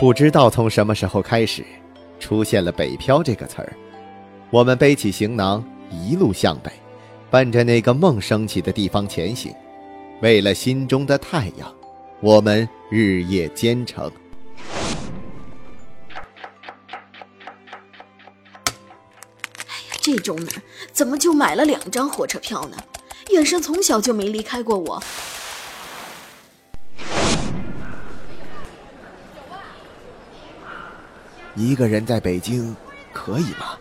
不知道从什么时候开始，出现了“北漂”这个词儿。我们背起行囊，一路向北，奔着那个梦升起的地方前行。为了心中的太阳，我们日夜兼程。哎呀，这种人怎么就买了两张火车票呢？远生从小就没离开过我。一个人在北京，可以吗？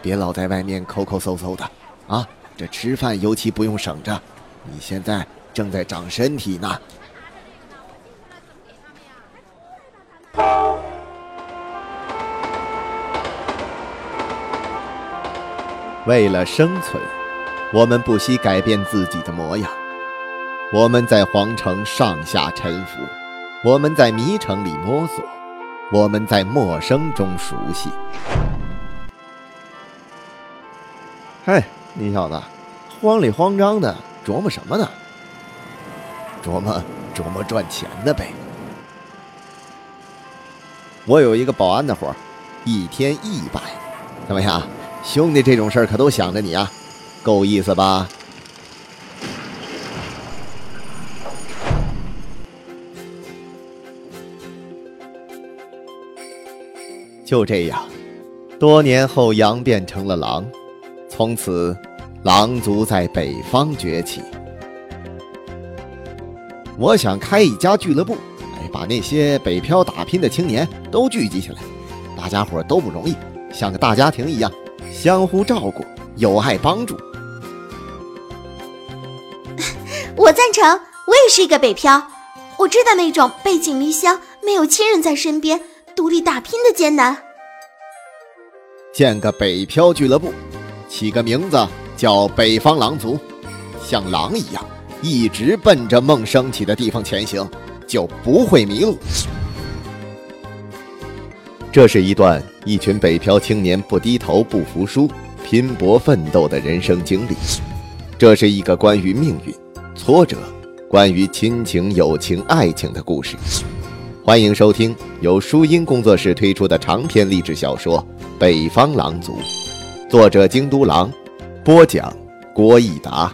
别老在外面抠抠搜搜的，啊，这吃饭尤其不用省着。你现在正在长身体呢。为了生存，我们不惜改变自己的模样。我们在皇城上下沉浮，我们在迷城里摸索。我们在陌生中熟悉。嗨，你小子，慌里慌张的琢磨什么呢？琢磨琢磨赚钱的呗。我有一个保安的活一天一百，怎么样？兄弟，这种事儿可都想着你啊，够意思吧？就这样，多年后，羊变成了狼，从此，狼族在北方崛起。我想开一家俱乐部，哎，把那些北漂打拼的青年都聚集起来，大家伙都不容易，像个大家庭一样，相互照顾，有爱帮助。我赞成，我也是一个北漂，我知道那种背井离乡、没有亲人在身边。独立打拼的艰难，建个北漂俱乐部，起个名字叫北方狼族，像狼一样，一直奔着梦升起的地方前行，就不会迷路。这是一段一群北漂青年不低头、不服输、拼搏奋斗的人生经历。这是一个关于命运、挫折、关于亲情、友情、爱情的故事。欢迎收听由书音工作室推出的长篇励志小说《北方狼族》，作者京都狼，播讲郭益达。